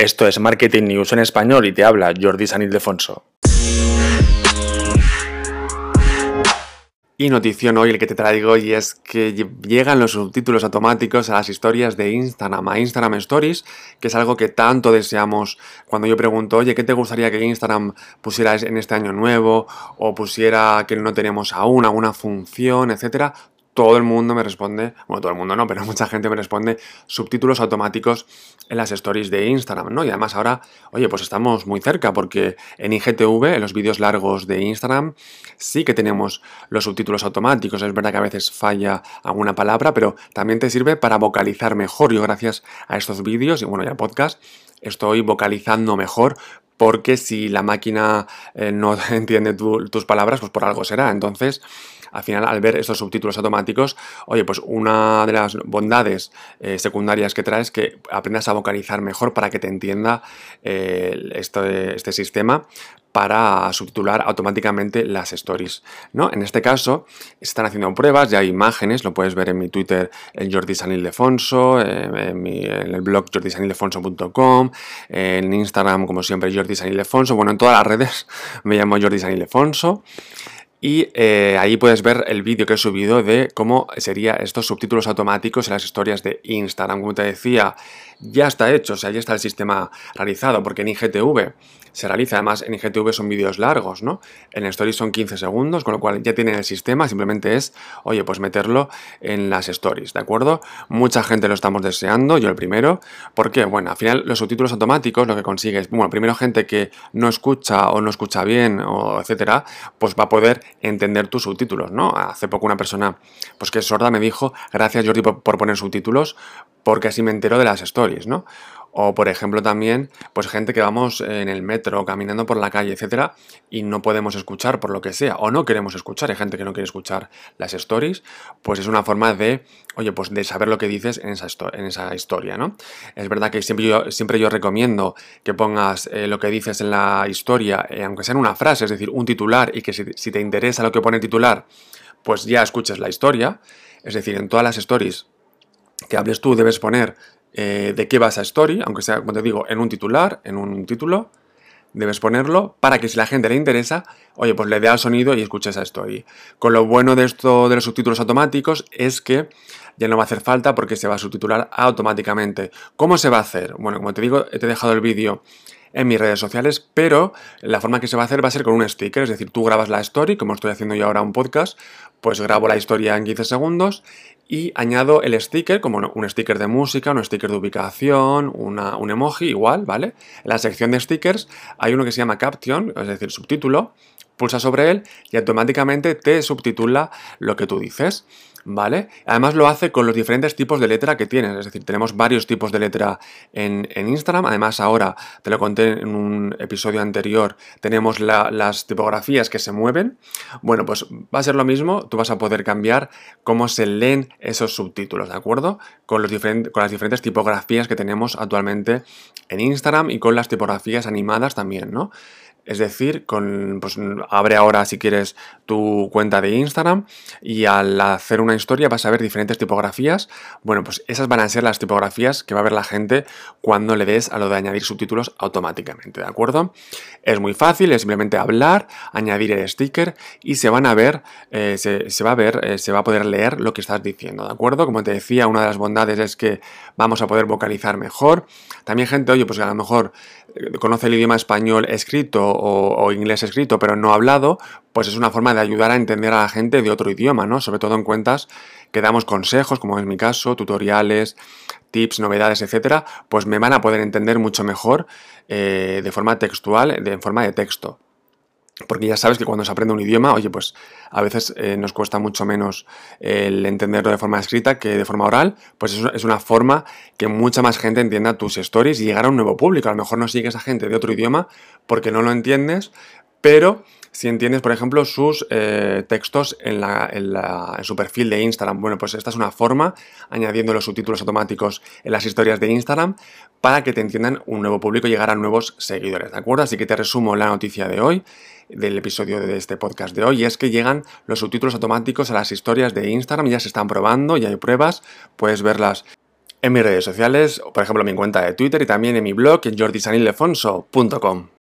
Esto es Marketing News en español y te habla Jordi San Ildefonso. Y notición hoy el que te traigo y es que llegan los subtítulos automáticos a las historias de Instagram, a Instagram Stories, que es algo que tanto deseamos cuando yo pregunto, oye, ¿qué te gustaría que Instagram pusiera en este año nuevo? O pusiera que no tenemos aún alguna función, etcétera todo el mundo me responde, bueno, todo el mundo no, pero mucha gente me responde subtítulos automáticos en las stories de Instagram, ¿no? Y además ahora, oye, pues estamos muy cerca porque en IGTV, en los vídeos largos de Instagram, sí que tenemos los subtítulos automáticos. Es verdad que a veces falla alguna palabra, pero también te sirve para vocalizar mejor. Yo gracias a estos vídeos y bueno, ya podcast, estoy vocalizando mejor porque si la máquina eh, no entiende tus palabras, pues por algo será. Entonces, al final, al ver estos subtítulos automáticos, oye, pues una de las bondades eh, secundarias que trae es que aprendas a vocalizar mejor para que te entienda eh, este, este sistema para subtitular automáticamente las stories. ¿no? En este caso, están haciendo pruebas, ya hay imágenes, lo puedes ver en mi Twitter, en Jordi Sanildefonso, en, en, en el blog jordisanildefonso.com, en Instagram, como siempre, Jordi Sanildefonso, bueno, en todas las redes me llamo Jordi Sanildefonso. Y eh, ahí puedes ver el vídeo que he subido de cómo serían estos subtítulos automáticos en las historias de Instagram. Como te decía, ya está hecho, o sea, ya está el sistema realizado, porque en IGTV se realiza, además en IGTV son vídeos largos, ¿no? En Stories son 15 segundos, con lo cual ya tienen el sistema, simplemente es, oye, pues meterlo en las Stories, ¿de acuerdo? Mucha gente lo estamos deseando, yo el primero, porque, bueno, al final los subtítulos automáticos lo que consigues, bueno, primero gente que no escucha o no escucha bien, o etcétera, pues va a poder entender tus subtítulos, ¿no? Hace poco una persona, pues que es sorda, me dijo, gracias Jordi por poner subtítulos, porque así me entero de las stories, ¿no? O, por ejemplo, también, pues gente que vamos en el metro, caminando por la calle, etcétera, y no podemos escuchar por lo que sea, o no queremos escuchar, hay gente que no quiere escuchar las stories, pues es una forma de, oye, pues de saber lo que dices en esa, en esa historia, ¿no? Es verdad que siempre yo, siempre yo recomiendo que pongas eh, lo que dices en la historia, eh, aunque sea en una frase, es decir, un titular, y que si, si te interesa lo que pone titular, pues ya escuches la historia, es decir, en todas las stories que hables tú debes poner eh, de qué va esa story, aunque sea, como te digo, en un titular, en un título, debes ponerlo para que si la gente le interesa, oye, pues le dé al sonido y escuche esa story. Con lo bueno de esto de los subtítulos automáticos es que ya no va a hacer falta porque se va a subtitular automáticamente. ¿Cómo se va a hacer? Bueno, como te digo, te he dejado el vídeo en mis redes sociales, pero la forma que se va a hacer va a ser con un sticker, es decir, tú grabas la story, como estoy haciendo yo ahora un podcast, pues grabo la historia en 15 segundos y añado el sticker, como un sticker de música, un sticker de ubicación, un emoji, igual, ¿vale? En la sección de stickers hay uno que se llama caption, es decir, subtítulo, pulsa sobre él y automáticamente te subtitula lo que tú dices. ¿vale? Además lo hace con los diferentes tipos de letra que tienes, es decir, tenemos varios tipos de letra en, Instagram, además ahora, te lo conté en un episodio anterior, tenemos las tipografías que se mueven, bueno, pues va a ser lo mismo, tú vas a poder cambiar cómo se leen esos subtítulos, ¿de acuerdo? Con, los con las diferentes tipografías que tenemos actualmente en Instagram y con las tipografías animadas también, ¿no? Es decir, con, pues, abre ahora si quieres tu cuenta de Instagram y al hacer una historia vas a ver diferentes tipografías. Bueno, pues esas van a ser las tipografías que va a ver la gente cuando le des a lo de añadir subtítulos automáticamente, ¿de acuerdo? Es muy fácil, es simplemente hablar, añadir el sticker y se van a ver, eh, se, va a ver, eh, se va a poder leer lo que estás diciendo, ¿de acuerdo? Como te decía, una de las bondades es que vamos a poder vocalizar mejor. También gente, oye, pues a lo mejor eh, conoce el idioma español escrito o, inglés escrito pero no hablado, pues es una forma de ayudar a entender a la gente de otro idioma, ¿no? Sobre todo en cuentas que damos consejos, como es mi caso, tutoriales, tips, novedades, etcétera, pues me van a poder entender mucho mejor eh, de forma textual, de forma de texto. Porque ya sabes que cuando se aprende un idioma, oye, pues a veces eh, nos cuesta mucho menos el entenderlo de forma escrita que de forma oral, pues es una forma que mucha más gente entienda tus stories y llegar a un nuevo público. A lo mejor no sigues a gente de otro idioma porque no lo entiendes, pero si entiendes, por ejemplo, sus eh, textos en, su perfil de Instagram. Bueno, pues esta es una forma, añadiendo los subtítulos automáticos en las historias de Instagram, para que te entiendan un nuevo público y llegar a nuevos seguidores, ¿de acuerdo? Así que te resumo la noticia de hoy, del episodio de este podcast de hoy, y es que llegan los subtítulos automáticos a las historias de Instagram, ya se están probando, ya hay pruebas, puedes verlas en mis redes sociales, por ejemplo, en mi cuenta de Twitter y también en mi blog en jordisanildefonso.com.